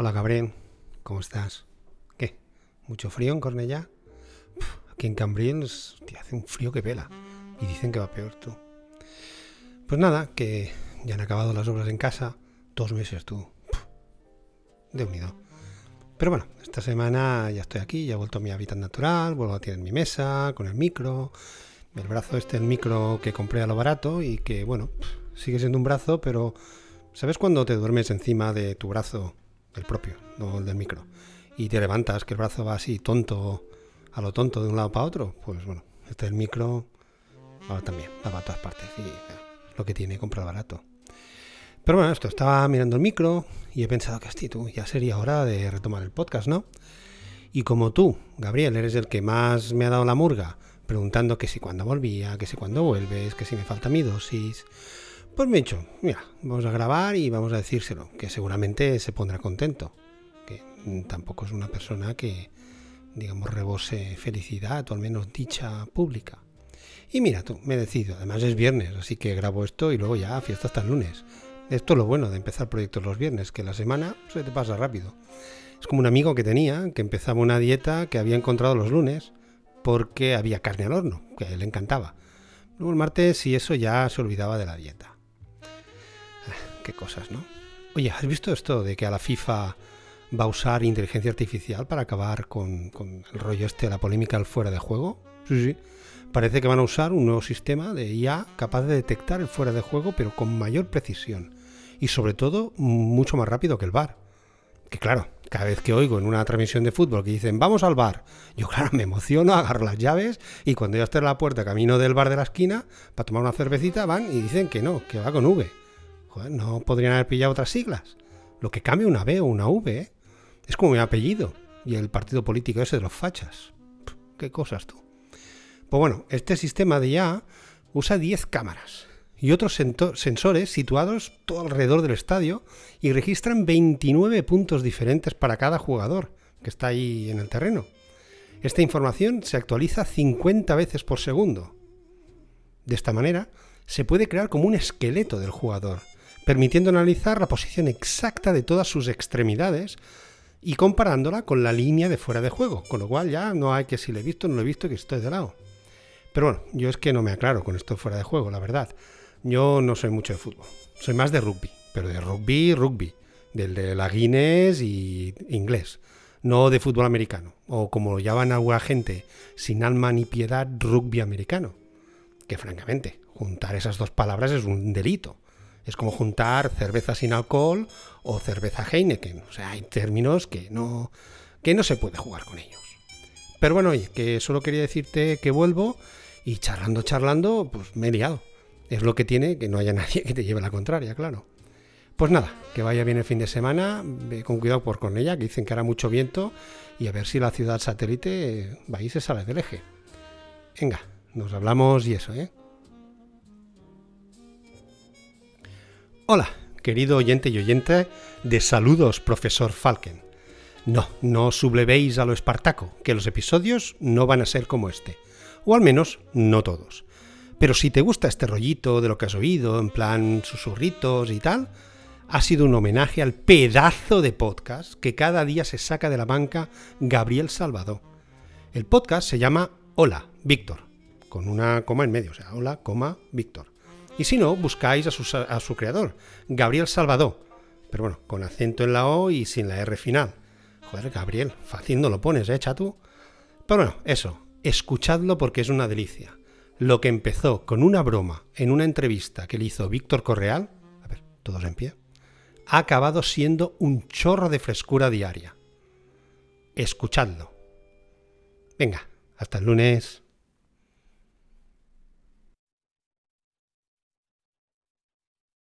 Hola Gabriel, ¿cómo estás? ¿Qué? ¿Mucho frío en Cornellá? Puf, aquí en hostia, hace un frío que pela y dicen que va peor tú. Pues nada, que ya han acabado las obras en casa, dos meses tú. De unido. Pero bueno, esta semana ya estoy aquí, ya he vuelto a mi hábitat natural, vuelvo a tener mi mesa con el micro, el brazo este, el micro que compré a lo barato y que bueno, sigue siendo un brazo, pero ¿sabes cuando te duermes encima de tu brazo, el propio, no el del micro, y te levantas, que el brazo va así tonto, a lo tonto de un lado para otro? Pues bueno, este es el micro ahora también, va para todas partes y lo que tiene comprar barato. Pero bueno, esto, estaba mirando el micro y he pensado que, hostia, tú, ya sería hora de retomar el podcast, ¿no? Y como tú, Gabriel, eres el que más me ha dado la murga, preguntando que si cuando volvía, que si cuando vuelves, que si me falta mi dosis, pues me he dicho, mira, vamos a grabar y vamos a decírselo, que seguramente se pondrá contento, que tampoco es una persona que, digamos, rebose felicidad o al menos dicha pública. Y mira tú, me decido, además es viernes, así que grabo esto y luego ya fiesta hasta el lunes. Esto es lo bueno de empezar proyectos los viernes, que la semana se te pasa rápido. Es como un amigo que tenía, que empezaba una dieta que había encontrado los lunes, porque había carne al horno, que a él le encantaba. Luego el martes y eso ya se olvidaba de la dieta. Cosas, ¿no? Oye, ¿has visto esto de que a la FIFA va a usar inteligencia artificial para acabar con, el rollo este, la polémica al fuera de juego? Sí, sí. Parece que van a usar un nuevo sistema de IA capaz de detectar el fuera de juego, pero con mayor precisión y sobre todo mucho más rápido que el bar. Que claro, cada vez que oigo en una transmisión de fútbol que dicen vamos al bar, yo claro me emociono, agarro las llaves y cuando ya estoy en la puerta camino del bar de la esquina para tomar una cervecita van y dicen que no, que va con V. No podrían haber pillado otras siglas. Lo que cambia una B o una V, ¿eh? es como mi apellido y el partido político ese de los fachas. qué cosas tú. Pues bueno, este sistema de IA usa 10 cámaras y otros sensores situados todo alrededor del estadio y registran 29 puntos diferentes para cada jugador que está ahí en el terreno. Esta información se actualiza 50 veces por segundo. De esta manera, se puede crear como un esqueleto del jugador, permitiendo analizar la posición exacta de todas sus extremidades y comparándola con la línea de fuera de juego, con lo cual ya no hay que si lo he visto, no lo he visto, que estoy de lado. Pero bueno, yo es que no me aclaro con esto fuera de juego, la verdad. Yo no soy mucho de fútbol, soy más de rugby, pero de rugby, rugby, del de la Guinness y inglés, no de fútbol americano, o como lo llaman alguna gente, sin alma ni piedad, rugby americano. Que francamente, juntar esas dos palabras es un delito. Es como juntar cerveza sin alcohol o cerveza Heineken. O sea, hay términos que no, que no se puede jugar con ellos. Pero bueno, oye, que solo quería decirte que vuelvo y charlando, charlando, pues me he liado. Es lo que tiene que no haya nadie que te lleve la contraria, claro. Pues nada, que vaya bien el fin de semana, con cuidado por Cornella, que dicen que hará mucho viento, y a ver si la ciudad satélite va y se sale del eje. Venga, nos hablamos y eso, ¿eh? Hola, querido oyente y oyente de Saludos, profesor Falken. No, no sublevéis a lo espartaco, que los episodios no van a ser como este, o al menos no todos. Pero si te gusta este rollito de lo que has oído, en plan susurritos y tal, ha sido un homenaje al pedazo de podcast que cada día se saca de la banca Gabriel Salvador. El podcast se llama Hola, Víctor, con una coma en medio, o sea, hola, coma, Víctor. Y si no, buscáis a su, creador, Gabriel Salvador, pero bueno, con acento en la O y sin la R final. Joder, Gabriel, fácil no lo pones, ¿eh, chatu? Pero bueno, eso, escuchadlo porque es una delicia lo que empezó con una broma en una entrevista que le hizo Víctor Correal, a ver, todos en pie, ha acabado siendo un chorro de frescura diaria. Escuchadlo. Venga, hasta el lunes.